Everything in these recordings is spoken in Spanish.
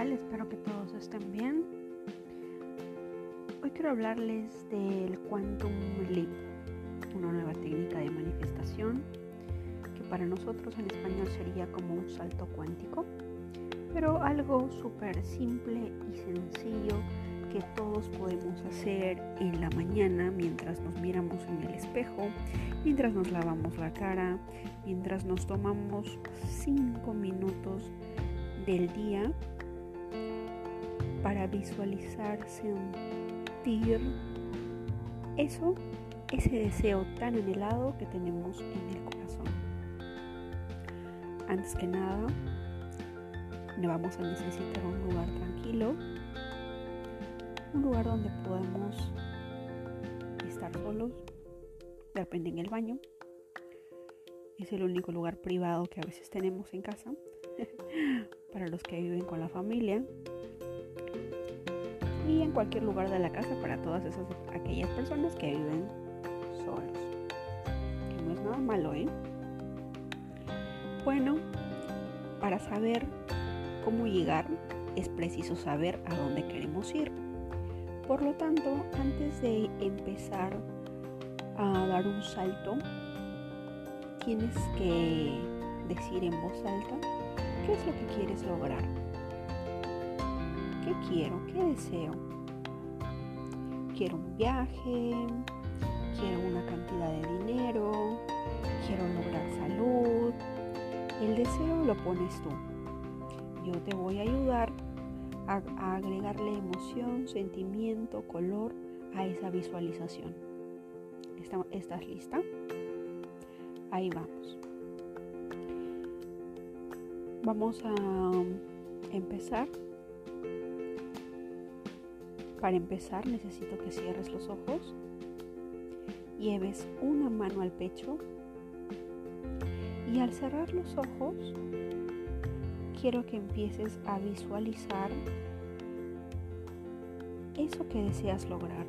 Espero que todos estén bien. Hoy quiero hablarles del Quantum Leap, una nueva técnica de manifestación que para nosotros en español sería como un salto cuántico, pero algo súper simple y sencillo que todos podemos hacer en la mañana mientras nos miramos en el espejo, mientras nos lavamos la cara, mientras nos tomamos cinco minutos del día para visualizar, sentir eso, ese deseo tan anhelado que tenemos en el corazón. Antes que nada, vamos a necesitar un lugar tranquilo, un lugar donde podamos estar solos, de repente en el baño. Es el único lugar privado que a veces tenemos en casa para los que viven con la familia y en cualquier lugar de la casa para todas esas aquellas personas que viven solos. Que no es nada malo, ¿eh? Bueno, para saber cómo llegar es preciso saber a dónde queremos ir. Por lo tanto, antes de empezar a dar un salto, tienes que decir en voz alta qué es lo que quieres lograr. ¿Qué quiero? ¿Qué deseo? Quiero un viaje, quiero una cantidad de dinero, quiero lograr salud. El deseo lo pones tú. Yo te voy a ayudar a, agregarle emoción, sentimiento, color a esa visualización. ¿Estás lista? Ahí vamos. Vamos a empezar. Para empezar necesito que cierres los ojos, lleves una mano al pecho y al cerrar los ojos quiero que empieces a visualizar eso que deseas lograr.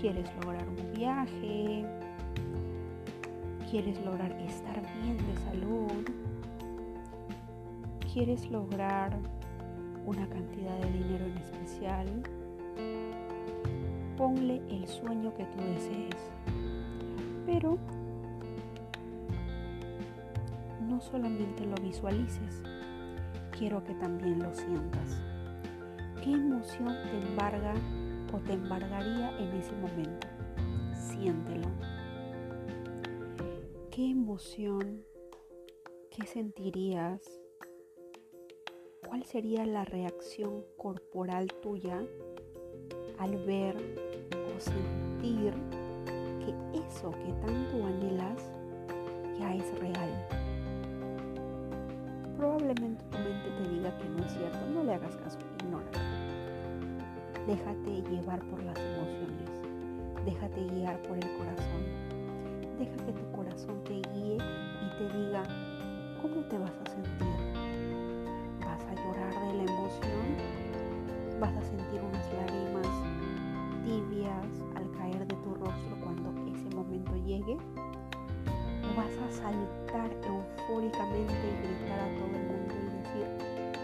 ¿Quieres lograr un viaje? ¿Quieres lograr estar bien de salud? ¿Quieres lograr una cantidad de dinero en especial? Ponle el sueño que tú desees. Pero no solamente lo visualices, quiero que también lo sientas. ¿Qué emoción te embarga o te embargaría en ese momento? Siéntelo. ¿Qué emoción? ¿Qué sentirías? ¿Cuál sería la reacción corporal tuya al ver o sentir que eso que tanto anhelas ya es real? Probablemente tu mente te diga que no es cierto, no le hagas caso, ignóralo. Déjate llevar por las emociones, déjate guiar por el corazón Deja que tu corazón te guíe y te diga cómo te vas a sentir. ¿Vas a llorar de la emoción? ¿Vas a sentir unas lágrimas tibias al caer de tu rostro cuando ese momento llegue? ¿O vas a saltar eufóricamente y gritar a todo el mundo y decir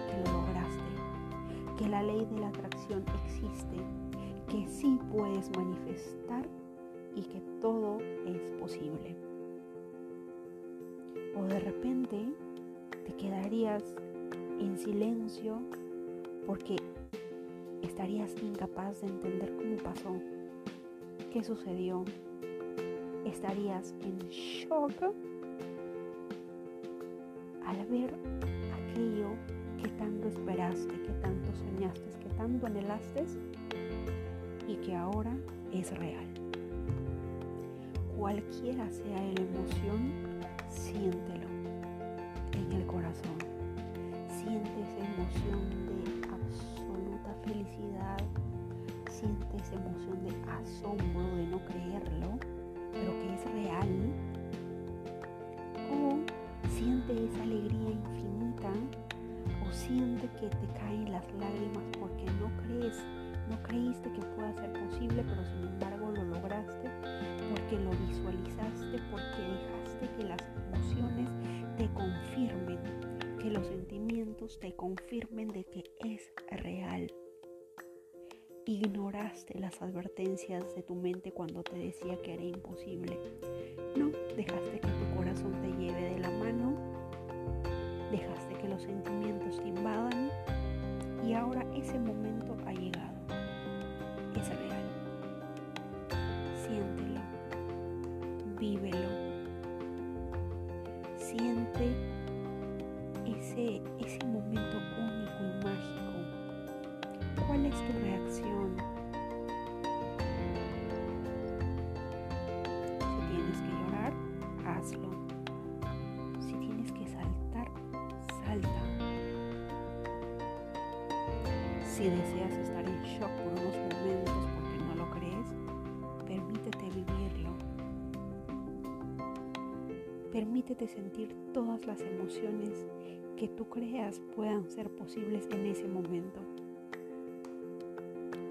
que lo lograste? Que la ley de la atracción existe, que sí puedes manifestar y que todo es posible. O de repente te quedarías en silencio porque estarías incapaz de entender cómo pasó, qué sucedió. Estarías en shock al ver aquello que tanto esperaste, que tanto soñaste, que tanto anhelaste y que ahora es real cualquiera sea la emoción, siéntelo emoción de absoluta felicidad, siente esa emoción de asombro, de no creerlo, pero que es real. O siente esa alegría infinita, o siente que te caen las lágrimas porque no crees, no creíste que pueda ser posible, pero sin embargo lo lograste porque lo visualizaste, porque dejaste que las emociones te confirmen que los sentimientos te confirmen de que es real. Ignoraste las advertencias de tu mente cuando te decía que era imposible. No, dejaste que tu corazón te lleve de la mano, dejaste que los sentimientos te invadan y ahora ese momento ha llegado. Es real. Siéntelo, vívelo, siente Si deseas estar en shock por unos momentos porque no lo crees, permítete vivirlo. Permítete sentir todas las emociones que tú creas puedan ser posibles en ese momento.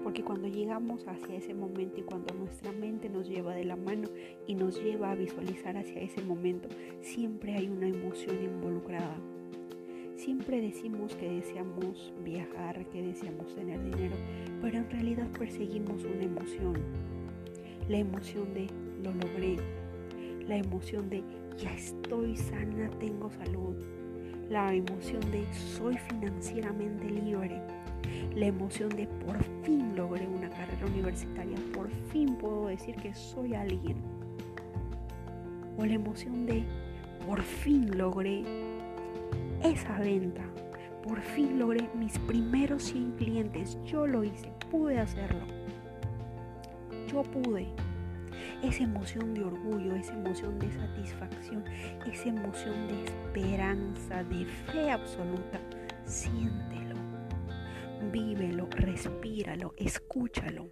Porque cuando llegamos hacia ese momento y cuando nuestra mente nos lleva de la mano y nos lleva a visualizar hacia ese momento, siempre hay una emoción involucrada. Siempre decimos que deseamos viajar, que deseamos tener dinero, pero en realidad perseguimos una emoción. La emoción de lo logré, la emoción de ya estoy sana, tengo salud, la emoción de soy financieramente libre, la emoción de por fin logré una carrera universitaria, por fin puedo decir que soy alguien, o la emoción de por fin logré esa venta, por fin logré mis primeros 100 clientes, yo lo hice, pude hacerlo, yo pude esa emoción de orgullo, esa emoción de satisfacción, esa emoción de esperanza, de fe absoluta. Siéntelo, vívelo, respíralo, escúchalo.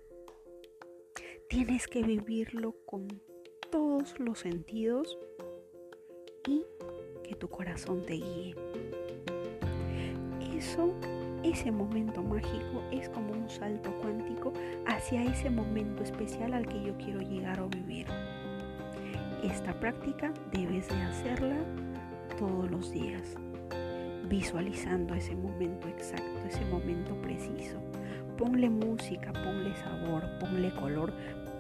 Tienes que vivirlo con todos los sentidos y que tu corazón te guíe. Eso ese momento mágico es como un salto cuántico hacia ese momento especial al que yo quiero llegar o vivir. Esta práctica debes de hacerla todos los días, visualizando ese momento exacto, ese momento preciso. Ponle música, ponle sabor, ponle color,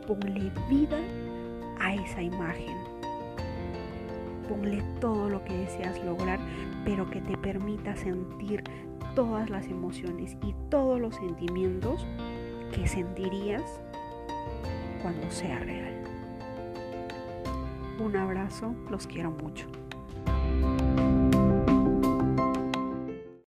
ponle vida a esa imagen. Ponle todo lo que deseas lograr, pero que te permita sentir todas las emociones y todos los sentimientos que sentirías cuando sea real. Un abrazo, los quiero mucho.